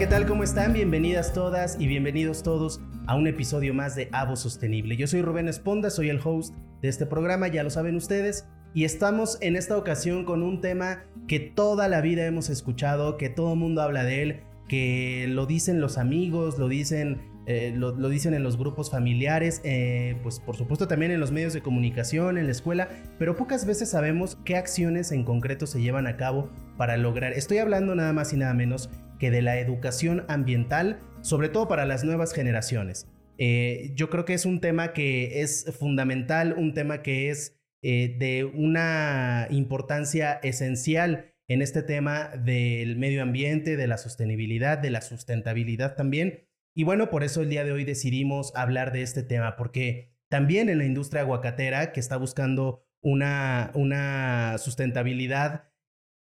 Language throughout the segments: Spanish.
¿Qué tal? ¿Cómo están? Bienvenidas todas y bienvenidos todos a un episodio más de Avo Sostenible. Yo soy Rubén Esponda, soy el host de este programa, ya lo saben ustedes, y estamos en esta ocasión con un tema que toda la vida hemos escuchado, que todo el mundo habla de él, que lo dicen los amigos, lo dicen, eh, lo, dicen en los grupos familiares, eh, pues por supuesto también en los medios de comunicación, en la escuela, pero pocas veces sabemos qué acciones en concreto se llevan a cabo para lograr. Estoy hablando nada más y nada menos que de la educación ambiental, sobre todo para las nuevas generaciones. Eh, yo creo que es un tema que es fundamental, un tema que es eh, de una importancia esencial en este tema del medio ambiente, de la sostenibilidad, de la sustentabilidad también. Y bueno, por eso el día de hoy decidimos hablar de este tema, porque también en la industria aguacatera, que está buscando una, una sustentabilidad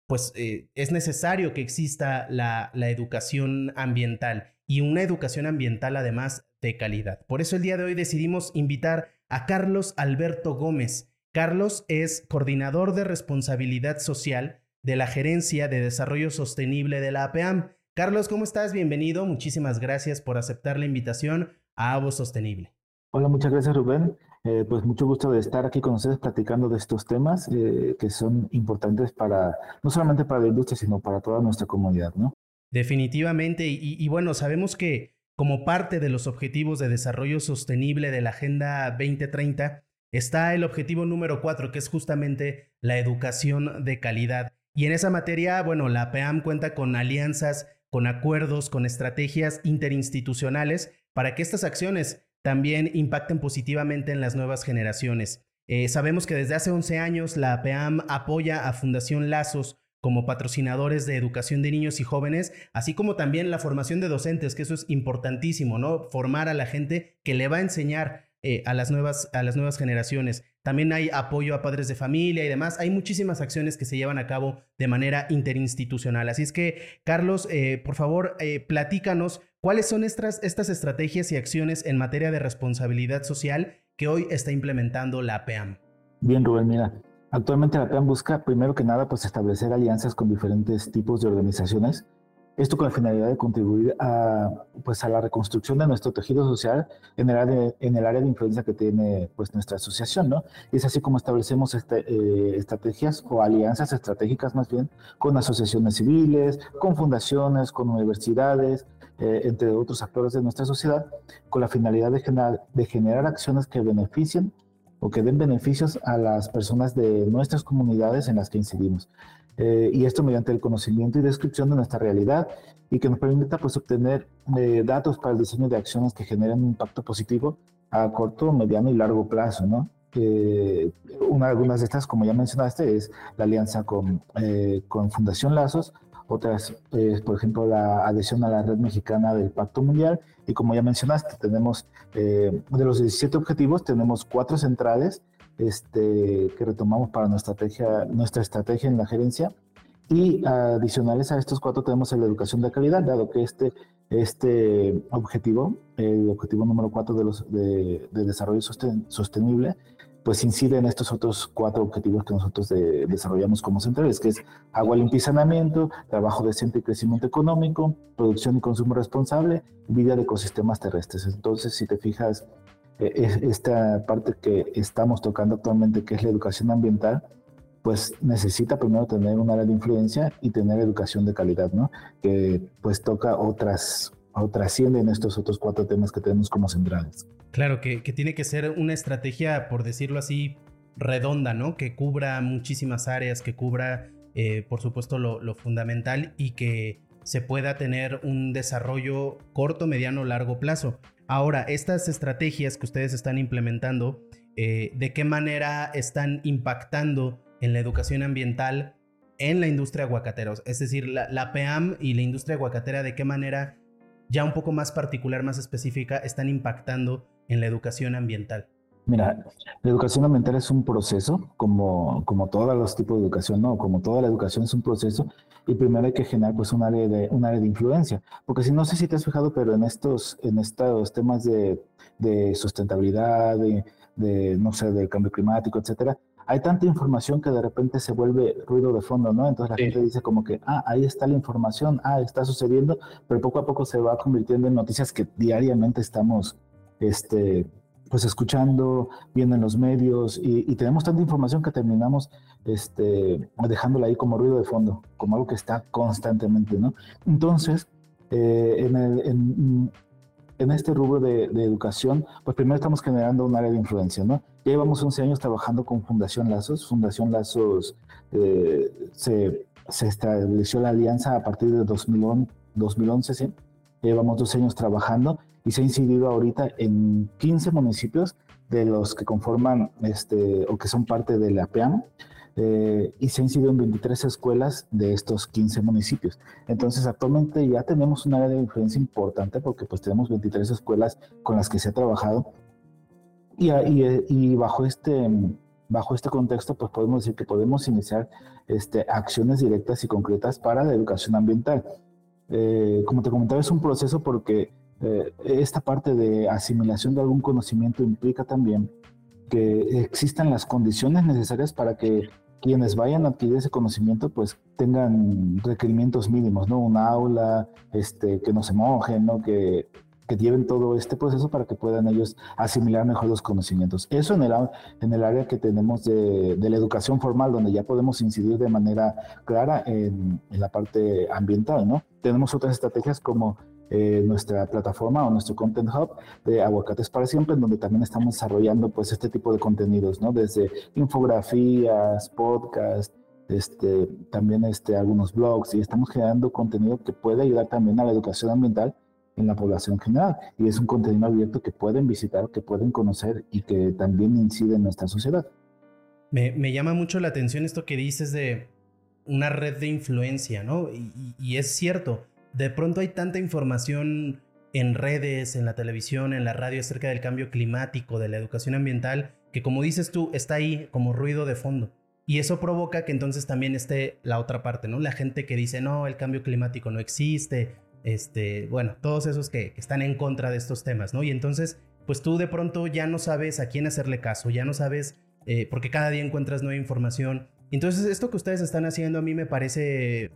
pues eh, es necesario que exista la, la educación ambiental y una educación ambiental además de calidad. Por eso el día de hoy decidimos invitar a Carlos Alberto Gómez. Carlos es coordinador de responsabilidad social de la Gerencia de Desarrollo Sostenible de la APAM. Carlos, ¿cómo estás? Bienvenido. Muchísimas gracias por aceptar la invitación a Avo Sostenible. Hola, muchas gracias Rubén. Eh, pues mucho gusto de estar aquí con ustedes platicando de estos temas eh, que son importantes para, no solamente para la industria, sino para toda nuestra comunidad, ¿no? Definitivamente. Y, bueno, sabemos que como parte de los objetivos de desarrollo sostenible de la Agenda 2030 está el objetivo número cuatro, que es justamente la educación de calidad. Y en esa materia, bueno, la PEAM cuenta con alianzas, con acuerdos, con estrategias interinstitucionales para que estas acciones también impacten positivamente en las nuevas generaciones. Eh, sabemos que desde hace 11 años la PEAM apoya a Fundación Lazos como patrocinadores de educación de niños y jóvenes, así como también la formación de docentes, que eso es importantísimo, ¿no? Formar a la gente que le va a enseñar eh, a, las nuevas, a las nuevas generaciones. También hay apoyo a padres de familia y demás. Hay muchísimas acciones que se llevan a cabo de manera interinstitucional. Así es que, Carlos, eh, por favor, platícanos ¿Cuáles son estas, estas estrategias y acciones en materia de responsabilidad social que hoy está implementando la APEAM? Bien, Rubén, mira, actualmente la APEAM busca primero que nada pues establecer alianzas con diferentes tipos de organizaciones esto con la finalidad de contribuir a, pues, a la reconstrucción de nuestro tejido social en el área de, en el área de influencia que tiene pues, nuestra asociación. ¿no? es así como establecemos este, eh, estrategias o alianzas estratégicas más bien con asociaciones civiles, con fundaciones, con universidades, eh, entre otros actores de nuestra sociedad, con la finalidad de generar, de generar acciones que beneficien o que den beneficios a las personas de nuestras comunidades en las que incidimos. Eh, y esto mediante el conocimiento y descripción de nuestra realidad y que nos permita pues, obtener eh, datos para el diseño de acciones que generen un impacto positivo a corto, mediano y largo plazo. ¿no? Eh, una, algunas de estas, como ya mencionaste, es la alianza con, con Fundación Lazos, otras, por ejemplo, la adhesión a la red mexicana del Pacto Mundial, y como ya mencionaste, tenemos de los 17 objetivos, tenemos cuatro centrales este, que retomamos para nuestra estrategia, nuestra estrategia en la gerencia. Y adicionales a estos cuatro tenemos la educación de calidad, dado que este, este objetivo, el objetivo número cuatro de, los, de, desarrollo sostenible, pues incide en estos otros cuatro objetivos que nosotros desarrollamos como centrales, que es agua limpia y saneamiento, trabajo decente y crecimiento económico, producción y consumo responsable, vida de ecosistemas terrestres. Entonces, si te fijas, esta parte que estamos tocando actualmente, que es la educación ambiental, pues necesita primero tener un área de influencia y tener educación de calidad, ¿no? Que pues toca otras, o trasciende en estos otros cuatro temas que tenemos como centrales. Claro, que, que tiene que ser una estrategia, por decirlo así, redonda, ¿no? Que cubra muchísimas áreas, que cubra, eh, por supuesto, lo, lo fundamental y que se pueda tener un desarrollo corto, mediano, largo plazo. Ahora, estas estrategias que ustedes están implementando, eh, ¿de qué manera están impactando en la educación ambiental en la industria aguacatera? Es decir, la, la PEAM y la industria aguacatera, ¿de qué manera ya un poco más particular, más específica, están impactando en la educación ambiental? Mira, la educación ambiental es un proceso, como, como todos los tipos de educación, ¿no? Como toda la educación es un proceso, y primero hay que generar pues un área de, un área de influencia, porque si no sé si te has fijado, pero en estos, en estos temas de, de sustentabilidad, de, de, no sé, del cambio climático, etcétera, hay tanta información que de repente se vuelve ruido de fondo, ¿no? Entonces la gente dice como que, ah, ahí está la información, ah, está sucediendo, pero poco a poco se va convirtiendo en noticias que diariamente estamos, este, pues escuchando, viendo en los medios y, tenemos tanta información que terminamos este, dejándola ahí como ruido de fondo, como algo que está constantemente, ¿no? Entonces, eh, en, el, en, este rubro de, educación, pues primero estamos generando un área de influencia, ¿no? Ya llevamos 11 años trabajando con Fundación Lazos. Fundación Lazos eh, se, se, estableció la alianza a partir de 2011, 2011 ¿sí? Llevamos 12 años trabajando y se ha incidido ahorita en 15 municipios de los que conforman este, o que son parte de la PEAM. Eh, y se ha incidido en 23 escuelas de estos 15 municipios. Entonces, actualmente ya tenemos un área de influencia importante porque pues tenemos 23 escuelas con las que se ha trabajado y, y, y bajo este bajo este contexto, pues podemos decir que podemos iniciar este, acciones directas y concretas para la educación ambiental. Eh, como te comentaba, es un proceso porque eh, esta parte de asimilación de algún conocimiento implica también que existan las condiciones necesarias para que quienes vayan a adquirir ese conocimiento pues tengan requerimientos mínimos, ¿no? Un aula, este, que no se mojen, ¿no? Que, que lleven todo este proceso para que puedan ellos asimilar mejor los conocimientos. Eso en el, en el área que tenemos de, de la educación formal, donde ya podemos incidir de manera clara en, en la parte ambiental, ¿no? Tenemos otras estrategias como eh, nuestra plataforma o nuestro Content Hub de Aguacates para Siempre, en donde también estamos desarrollando pues este tipo de contenidos, ¿no? Desde infografías, podcasts, este, también este, algunos blogs y estamos generando contenido que puede ayudar también a la educación ambiental en la población general. Y es un contenido abierto que pueden visitar, que pueden conocer y que también incide en nuestra sociedad. Me, me llama mucho la atención esto que dices de una red de influencia, ¿no? y, y es cierto, de pronto hay tanta información en redes, en la televisión, en la radio acerca del cambio climático, de la educación ambiental, que como dices tú, está ahí como ruido de fondo. Y eso provoca que entonces también esté la otra parte, ¿no? La gente que dice, no, el cambio climático no existe, este, bueno, todos esos que, están en contra de estos temas, ¿no? Y entonces, pues tú de pronto ya no sabes a quién hacerle caso, ya no sabes, eh, porque cada día encuentras nueva información. Entonces, esto que ustedes están haciendo a mí me parece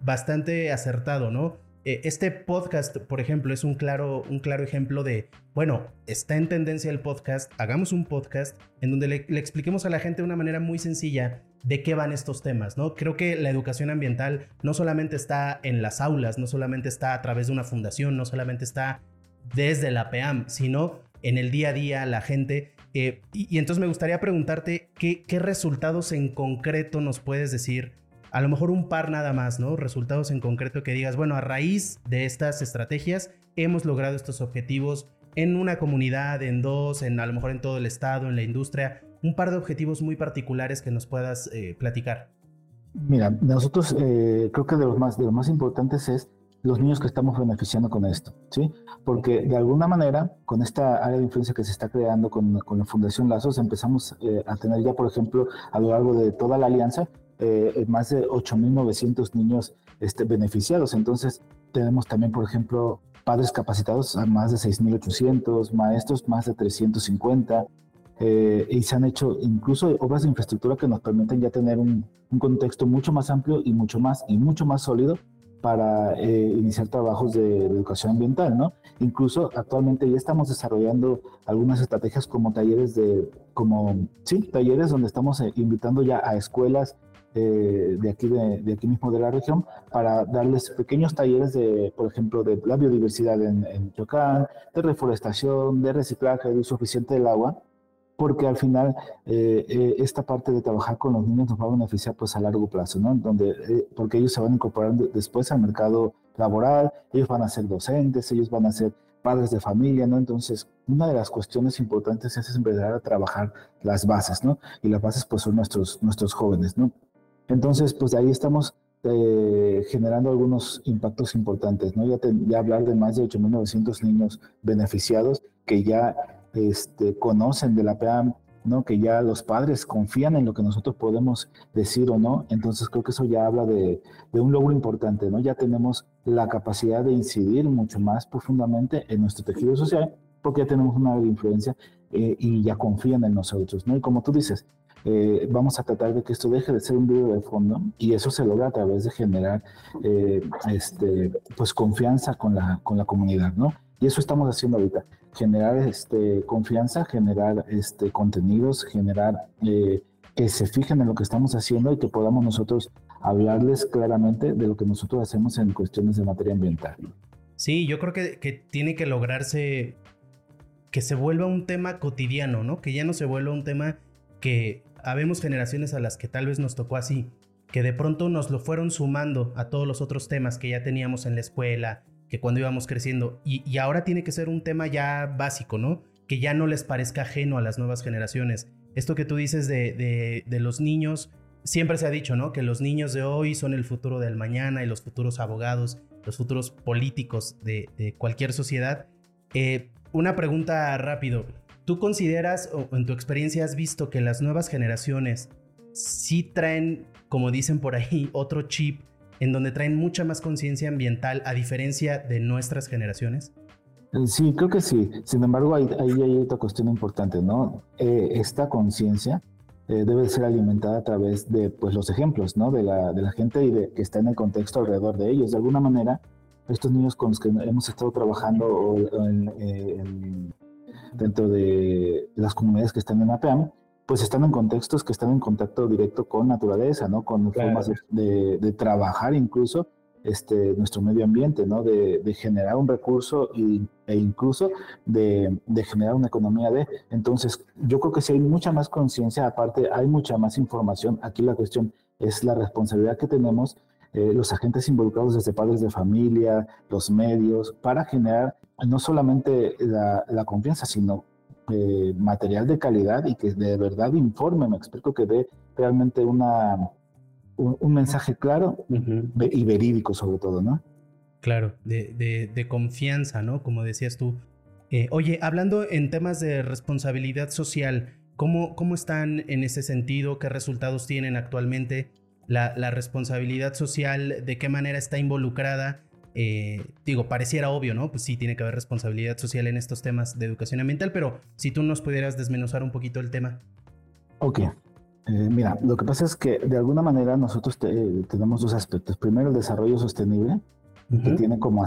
bastante acertado, ¿no? Eh, este podcast, por ejemplo, es un claro, un claro ejemplo de, bueno, está en tendencia el podcast, hagamos un podcast en donde le, expliquemos a la gente de una manera muy sencilla de qué van estos temas, ¿no? Creo que la educación ambiental no solamente está en las aulas, no solamente está a través de una fundación, no solamente está desde la PEAM, sino en el día a día, la gente. Eh, y, entonces me gustaría preguntarte qué, qué resultados en concreto nos puedes decir a lo mejor un par nada más, ¿no? Resultados en concreto que digas, bueno, a raíz de estas estrategias hemos logrado estos objetivos en una comunidad, en dos, en a lo mejor en todo el estado, en la industria, un par de objetivos muy particulares que nos puedas eh, platicar. Mira, nosotros eh, creo que de los, más, de los más importantes es los niños que estamos beneficiando con esto, ¿sí? Porque de alguna manera, con esta área de influencia que se está creando con, con la Fundación Lazos, empezamos eh, a tener ya, por ejemplo, a lo largo de toda la alianza, eh, más de 8.900 niños este, beneficiados. Entonces, tenemos también, por ejemplo, padres capacitados a más de 6.800, maestros más de 350, eh, y se han hecho incluso obras de infraestructura que nos permiten ya tener un, un contexto mucho más amplio y mucho más, y mucho más sólido para eh, iniciar trabajos de, educación ambiental, ¿no? Incluso actualmente ya estamos desarrollando algunas estrategias como talleres de, como, sí, talleres donde estamos invitando ya a escuelas eh, de, aquí de, aquí mismo de la región para darles pequeños talleres de, por ejemplo, de la biodiversidad en, en de reforestación, de reciclaje, de uso eficiente del agua, porque al final eh, eh, esta parte de trabajar con los niños nos va a beneficiar pues a largo plazo, ¿no? Donde, porque ellos se van a incorporar después al mercado laboral, ellos van a ser docentes, ellos van a ser padres de familia, ¿no? Entonces, una de las cuestiones importantes es empezar a trabajar las bases, ¿no? Y las bases pues son nuestros, nuestros jóvenes, ¿no? Entonces, pues de ahí estamos eh, generando algunos impactos importantes, ¿no? Ya, ya hablar de más de 8.900 niños beneficiados que ya este, conocen de la PAM, ¿no? Que ya los padres confían en lo que nosotros podemos decir o no. Entonces creo que eso ya habla de, un logro importante, ¿no? Ya tenemos la capacidad de incidir mucho más profundamente en nuestro tejido social porque ya tenemos una influencia eh, y ya confían en nosotros, ¿no? Y como tú dices, eh, vamos a tratar de que esto deje de ser un ruido de fondo y eso se logra a través de generar eh, este, pues confianza con la, con la comunidad, ¿no? Y eso estamos haciendo ahorita, generar este, confianza, generar este, contenidos, generar eh, que se fijen en lo que estamos haciendo y que podamos nosotros hablarles claramente de lo que nosotros hacemos en cuestiones de materia ambiental. Sí, yo creo que, que tiene que lograrse que se vuelva un tema cotidiano, ¿no? Que ya no se vuelva un tema que habemos generaciones a las que tal vez nos tocó así, que de pronto nos lo fueron sumando a todos los otros temas que ya teníamos en la escuela, que cuando íbamos creciendo, y, ahora tiene que ser un tema ya básico, ¿no? Que ya no les parezca ajeno a las nuevas generaciones. Esto que tú dices de, de, los niños, siempre se ha dicho, ¿no? Que los niños de hoy son el futuro del mañana y los futuros abogados, los futuros políticos de, de cualquier sociedad. Eh, una pregunta rápido. ¿Tú consideras o en tu experiencia has visto que las nuevas generaciones sí traen, como dicen por ahí, otro chip en donde traen mucha más conciencia ambiental a diferencia de nuestras generaciones? Eh, sí, creo que sí. Sin embargo, ahí, hay otra cuestión importante, ¿no? Eh, esta conciencia eh, debe ser alimentada a través de pues, los ejemplos, ¿no? De la, gente y de, que está en el contexto alrededor de ellos. De alguna manera, estos niños con los que hemos estado trabajando en, dentro de las comunidades que están en APAM, pues están en contextos que están en contacto directo con naturaleza, ¿no? Con formas de, trabajar incluso este, nuestro medio ambiente, ¿no? De, generar un recurso e incluso de, de, generar una economía de. Entonces, yo creo que si hay mucha más conciencia, aparte hay mucha más información. Aquí la cuestión es la responsabilidad que tenemos eh, los agentes involucrados desde padres de familia, los medios, para generar no solamente la, confianza, sino eh, material de calidad y que de verdad informe, me explico, que dé realmente una, un, mensaje claro y verídico sobre todo, ¿no? Claro, de, confianza, ¿no? Como decías tú. Eh, oye, hablando en temas de responsabilidad social, ¿cómo, ¿cómo están en ese sentido? ¿Qué resultados tienen actualmente? La, responsabilidad social, de qué manera está involucrada. Eh, digo, pareciera obvio, ¿no? Pues sí, tiene que haber responsabilidad social en estos temas de educación ambiental, pero si tú nos pudieras desmenuzar un poquito el tema. Ok. Eh, mira, lo que pasa es que de alguna manera nosotros tenemos dos aspectos. Primero, el desarrollo sostenible, que tiene como,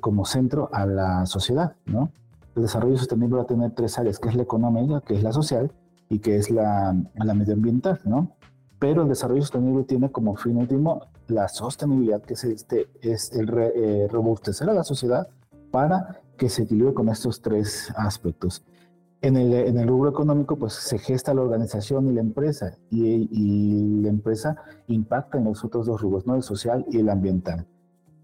como centro a la sociedad, ¿no? El desarrollo sostenible va a tener tres áreas, que es la económica, que es la social y que es la, la medioambiental, ¿no? Pero el desarrollo sostenible tiene como fin último la sostenibilidad, que es, este, es el eh, robustecer a la sociedad para que se equilibre con estos tres aspectos. En el, en el rubro económico, pues se gesta la organización y la empresa, y, y la empresa impacta en los otros dos rubros, ¿no? el social y el ambiental.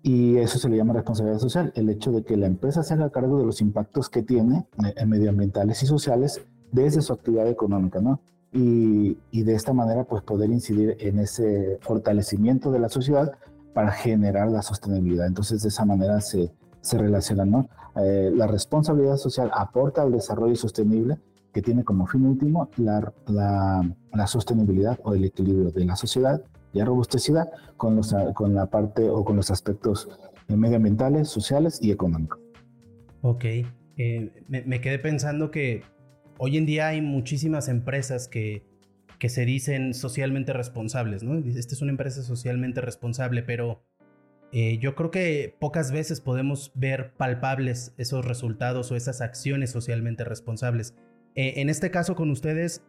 Y eso se le llama responsabilidad social, el hecho de que la empresa se haga cargo de los impactos que tiene en eh, medioambientales y sociales desde su actividad económica, ¿no? Y, de esta manera pues poder incidir en ese fortalecimiento de la sociedad para generar la sostenibilidad. Entonces de esa manera se, se relacionan, ¿no? Eh, la responsabilidad social aporta al desarrollo sostenible que tiene como fin último la, la, sostenibilidad o el equilibrio de la sociedad ya robustecida con, los, con la parte o con los aspectos medioambientales, sociales y económicos. Ok, eh, me, me, quedé pensando que hoy en día hay muchísimas empresas que, que se dicen socialmente responsables, ¿no? Esta es una empresa socialmente responsable, pero eh, yo creo que pocas veces podemos ver palpables esos resultados o esas acciones socialmente responsables. Eh, en este caso con ustedes,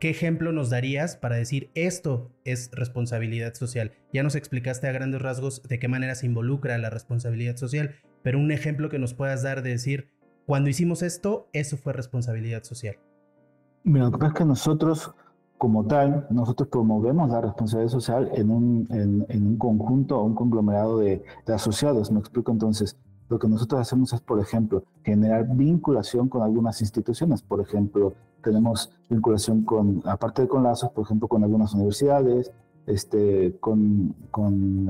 ¿qué ejemplo nos darías para decir esto es responsabilidad social? Ya nos explicaste a grandes rasgos de qué manera se involucra la responsabilidad social, pero un ejemplo que nos puedas dar de decir, cuando hicimos esto, eso fue responsabilidad social. Mira, lo que pasa es que nosotros, como tal, nosotros promovemos la responsabilidad social en un, en, un conjunto o un conglomerado de, asociados. Me explico entonces. Lo que nosotros hacemos es, por ejemplo, generar vinculación con algunas instituciones. Por ejemplo, tenemos vinculación con, aparte de con lazos, por ejemplo, con algunas universidades, este, con,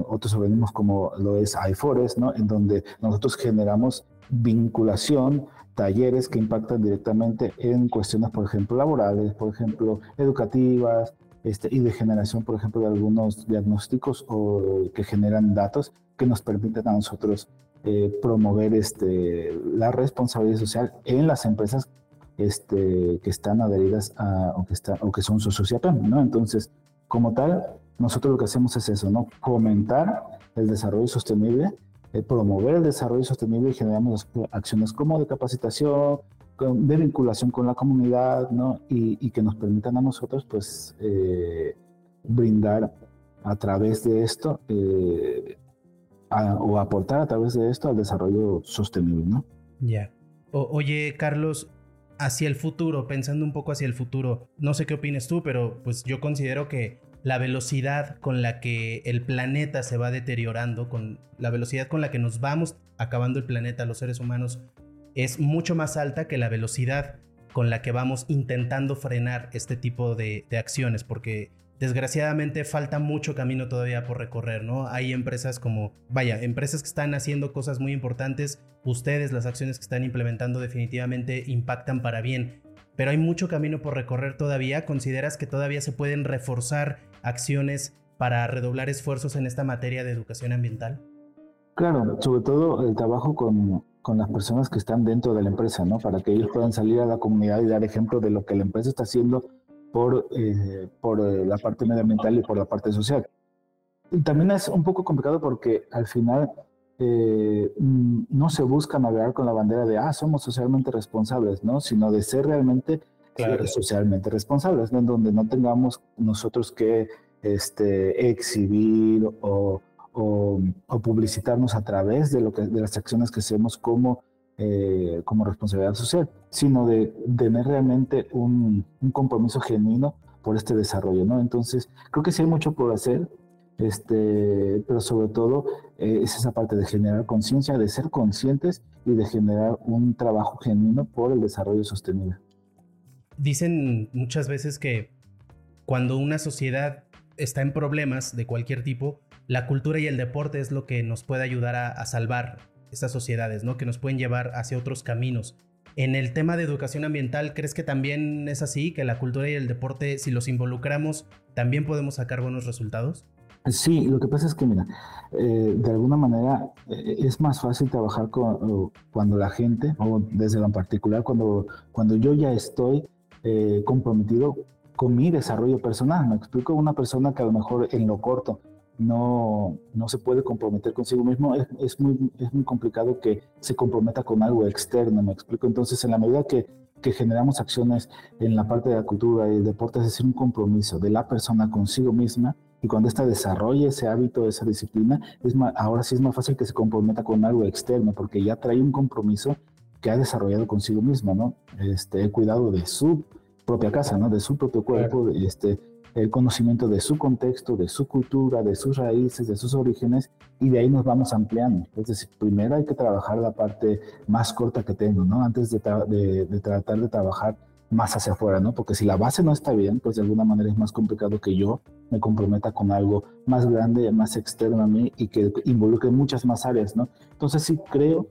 otros organismos como lo es IFORES, ¿no? en donde nosotros generamos vinculación, talleres que impactan directamente en cuestiones, por ejemplo, laborales, por ejemplo, educativas, este, y de generación, por ejemplo, de algunos diagnósticos o que generan datos que nos permiten a nosotros eh, promover este, la responsabilidad social en las empresas este, que están adheridas a, o, que está, o que son socioCIAPEM, ¿no? Entonces, como tal, nosotros lo que hacemos es eso, ¿no? Fomentar el desarrollo sostenible, eh, promover el desarrollo sostenible y generamos acciones como de capacitación, de vinculación con la comunidad, ¿no? Y, que nos permitan a nosotros, pues, eh, brindar a través de esto eh, o aportar a través de esto al desarrollo sostenible, ¿no? Ya. oye, Carlos, hacia el futuro, pensando un poco hacia el futuro, no sé qué opines tú, pero pues yo considero que la velocidad con la que el planeta se va deteriorando, con la velocidad con la que nos vamos acabando el planeta, los seres humanos, es mucho más alta que la velocidad con la que vamos intentando frenar este tipo de, acciones, porque desgraciadamente falta mucho camino todavía por recorrer, ¿no? Hay empresas como, vaya, empresas que están haciendo cosas muy importantes, ustedes las acciones que están implementando definitivamente impactan para bien, pero hay mucho camino por recorrer todavía. ¿Consideras que todavía se pueden reforzar acciones para redoblar esfuerzos en esta materia de educación ambiental? Claro, sobre todo el trabajo con, con, las personas que están dentro de la empresa, ¿no? Para que ellos puedan salir a la comunidad y dar ejemplo de lo que la empresa está haciendo por, eh, por eh, la parte medioambiental y por la parte social. Y también es un poco complicado porque al final eh, mm, no se busca navegar con la bandera de, ah, somos socialmente responsables, ¿no? Sino de ser realmente socialmente responsables, ¿no? En donde no tengamos nosotros que este, exhibir o o, publicitarnos a través de, lo que, de las acciones que hacemos como, eh, como responsabilidad social, sino de, tener realmente un, un, compromiso genuino por este desarrollo, ¿no? Entonces, creo que sí hay mucho por hacer, este, pero sobre todo eh, es esa parte de generar conciencia, de ser conscientes y de generar un trabajo genuino por el desarrollo sostenible. Dicen muchas veces que cuando una sociedad está en problemas de cualquier tipo, la cultura y el deporte es lo que nos puede ayudar a, salvar estas sociedades, ¿no? Que nos pueden llevar hacia otros caminos. En el tema de educación ambiental, ¿crees que también es así? Que la cultura y el deporte, si los involucramos, también podemos sacar buenos resultados? Sí, lo que pasa es que, mira, eh, de alguna manera eh, es más fácil trabajar con, cuando la gente, o desde lo particular, cuando, cuando yo ya estoy eh, comprometido con mi desarrollo personal. Me explico, una persona que a lo mejor en lo corto no, no se puede comprometer consigo mismo, es, es, muy, es muy complicado que se comprometa con algo externo, me explico. Entonces, en la medida que, que generamos acciones en la parte de la cultura y el deporte, es decir, un compromiso de la persona consigo misma, y cuando ésta desarrolla ese hábito, esa disciplina, es ahora sí es más fácil que se comprometa con algo externo, porque ya trae un compromiso que ha desarrollado consigo misma, ¿no? Este, el cuidado de su propia casa, ¿no? De su propio cuerpo, este, el conocimiento de su contexto, de su cultura, de sus raíces, de sus orígenes, y de ahí nos vamos ampliando. Es decir, primero hay que trabajar la parte más corta que tengo, ¿no? Antes de, de, tratar de trabajar más hacia afuera, ¿no? Porque si la base no está bien, pues de alguna manera es más complicado que yo me comprometa con algo más grande, más externo a mí y que involucre muchas más áreas, ¿no? Entonces sí creo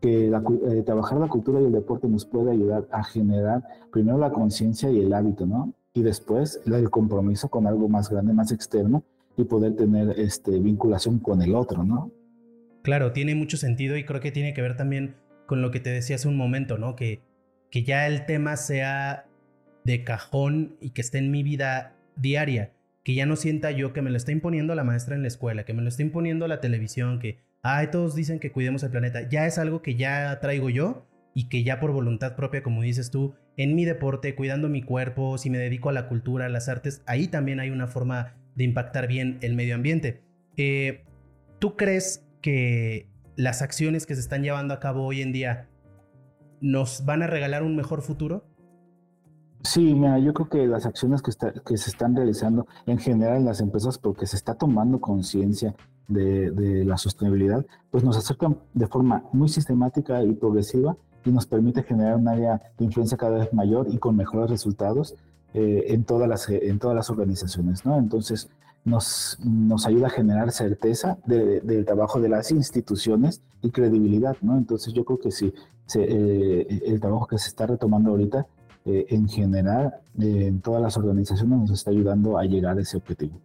que eh, trabajar la cultura y el deporte nos puede ayudar a generar primero la conciencia y el hábito, ¿no? y después el compromiso con algo más grande, más externo y poder tener este, vinculación con el otro, ¿no? Claro, tiene mucho sentido y creo que tiene que ver también con lo que te decía hace un momento, ¿no? Que, que ya el tema sea de cajón y que esté en mi vida diaria, que ya no sienta yo que me lo está imponiendo la maestra en la escuela, que me lo está imponiendo la televisión, que, ay, todos dicen que cuidemos el planeta, ya es algo que ya traigo yo y que ya por voluntad propia, como dices tú, en mi deporte, cuidando mi cuerpo, si me dedico a la cultura, a las artes, ahí también hay una forma de impactar bien el medio ambiente. Eh, ¿Tú crees que las acciones que se están llevando a cabo hoy en día nos van a regalar un mejor futuro? Sí, mira, yo creo que las acciones que, se están realizando en general en las empresas, porque se está tomando conciencia de, la sostenibilidad, pues nos acercan de forma muy sistemática y progresiva y nos permite generar un área de influencia cada vez mayor y con mejores resultados eh, en, todas las, organizaciones. ¿no? Entonces, nos, ayuda a generar certeza del trabajo de las instituciones y credibilidad. ¿no? Entonces, yo creo que sí, eh, el trabajo que se está retomando ahorita eh, en general en todas las organizaciones nos está ayudando a llegar a ese objetivo.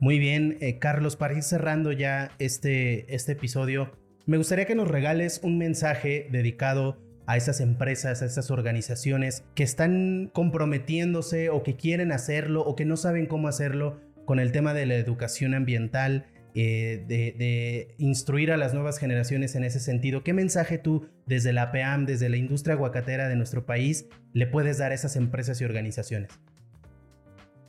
Muy bien, Carlos, para ir cerrando ya este, este episodio, me gustaría que nos regales un mensaje dedicado a esas empresas, a esas organizaciones que están comprometiéndose o que quieren hacerlo o que no saben cómo hacerlo con el tema de la educación ambiental, eh, de, instruir a las nuevas generaciones en ese sentido. ¿Qué mensaje tú desde la PEAM, desde la industria aguacatera de nuestro país, le puedes dar a esas empresas y organizaciones?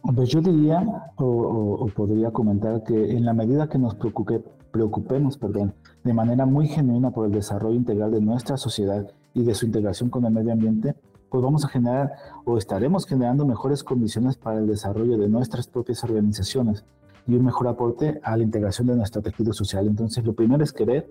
Pues yo diría o, podría comentar que en la medida que nos preocupemos perdón, de manera muy genuina por el desarrollo integral de nuestra sociedad y de su integración con el medio ambiente, pues vamos a generar o estaremos generando mejores condiciones para el desarrollo de nuestras propias organizaciones y un mejor aporte a la integración de nuestro tejido social. Entonces, lo primero es querer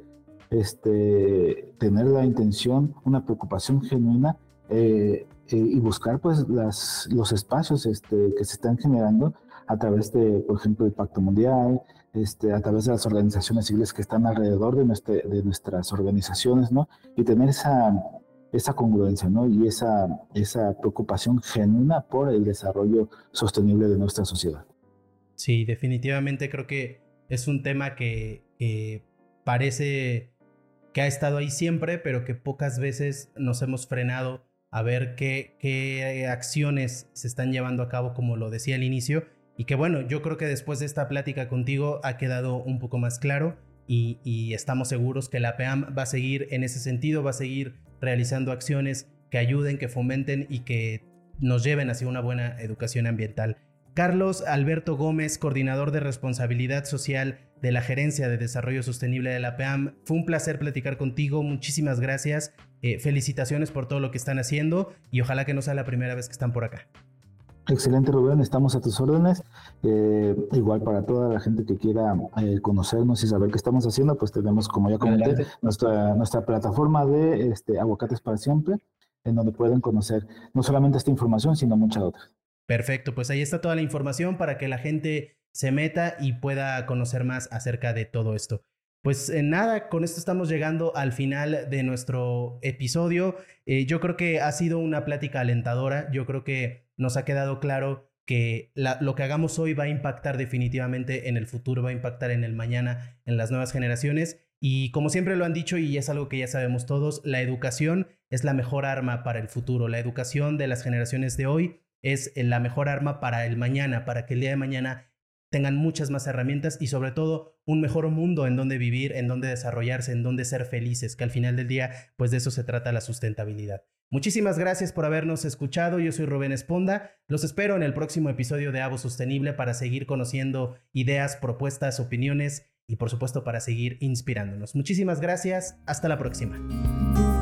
este, tener la intención, una preocupación genuina eh, eh, y buscar pues las, los espacios este, que se están generando a través de, por ejemplo, el Pacto Mundial, este, a través de las organizaciones civiles que están alrededor de, nuestra, de nuestras organizaciones, ¿no? Y tener esa, esa congruencia, ¿no? Y esa, esa preocupación genuina por el desarrollo sostenible de nuestra sociedad. Sí, definitivamente creo que es un tema que, parece que ha estado ahí siempre, pero que pocas veces nos hemos frenado a ver qué, acciones se están llevando a cabo, como lo decía al inicio. Y que bueno, yo creo que después de esta plática contigo ha quedado un poco más claro y, y, estamos seguros que la PEAM va a seguir en ese sentido, va a seguir realizando acciones que ayuden, que fomenten y que nos lleven hacia una buena educación ambiental. Carlos Alberto Gómez, coordinador de responsabilidad social de la Gerencia de Desarrollo Sostenible de la PEAM. Fue un placer platicar contigo, muchísimas gracias, eh, felicitaciones por todo lo que están haciendo y ojalá que no sea la primera vez que están por acá. Excelente Rubén, estamos a tus órdenes. Eh, igual para toda la gente que quiera eh, conocernos y saber qué estamos haciendo, pues tenemos, como ya comenté, nuestra, nuestra plataforma de este, Aguacates para Siempre, en donde pueden conocer no solamente esta información, sino muchas otras. Perfecto, pues ahí está toda la información para que la gente se meta y pueda conocer más acerca de todo esto. Pues eh, nada, con esto estamos llegando al final de nuestro episodio. Eh, yo creo que ha sido una plática alentadora. Yo creo que nos ha quedado claro que lo que hagamos hoy va a impactar definitivamente en el futuro, va a impactar en el mañana, en las nuevas generaciones. Y como siempre lo han dicho y es algo que ya sabemos todos, la educación es la mejor arma para el futuro. La educación de las generaciones de hoy es eh, la mejor arma para el mañana, para que el día de mañana tengan muchas más herramientas y sobre todo un mejor mundo en donde vivir, en donde desarrollarse, en donde ser felices, que al final del día, pues de eso se trata la sustentabilidad. Muchísimas gracias por habernos escuchado. Yo soy Rubén Esponda. Los espero en el próximo episodio de Avo Sostenible para seguir conociendo ideas, propuestas, opiniones y por supuesto para seguir inspirándonos. Muchísimas gracias. Hasta la próxima.